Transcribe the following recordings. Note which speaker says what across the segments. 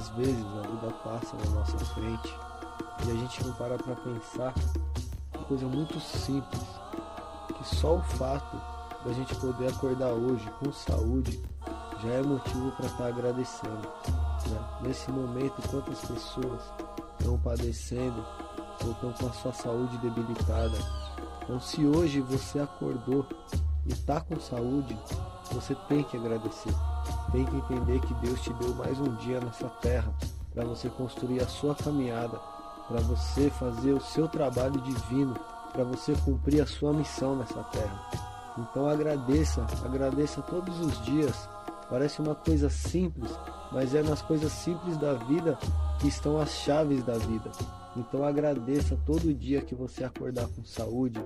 Speaker 1: às vezes a vida passa na nossa frente e a gente não para para pensar uma coisa muito simples, que só o fato da gente poder acordar hoje com saúde já é motivo para estar tá agradecendo. Né? Nesse momento, quantas pessoas estão padecendo ou estão com a sua saúde debilitada. Então, se hoje você acordou e está com saúde, você tem que agradecer. Tem que entender que Deus te deu mais um dia nessa terra para você construir a sua caminhada, para você fazer o seu trabalho divino, para você cumprir a sua missão nessa terra. Então agradeça, agradeça todos os dias. Parece uma coisa simples, mas é nas coisas simples da vida que estão as chaves da vida. Então agradeça todo dia que você acordar com saúde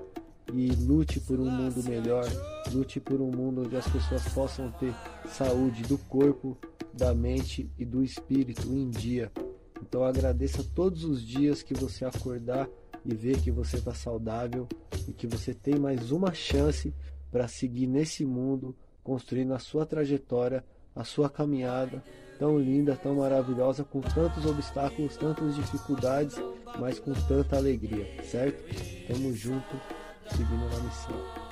Speaker 1: e lute por um mundo melhor, lute por um mundo onde as pessoas possam ter saúde do corpo, da mente e do espírito em dia. Então agradeça todos os dias que você acordar e ver que você está saudável e que você tem mais uma chance para seguir nesse mundo, construindo a sua trajetória, a sua caminhada tão linda, tão maravilhosa, com tantos obstáculos, tantas dificuldades, mas com tanta alegria, certo? Tamo junto, seguindo na missão.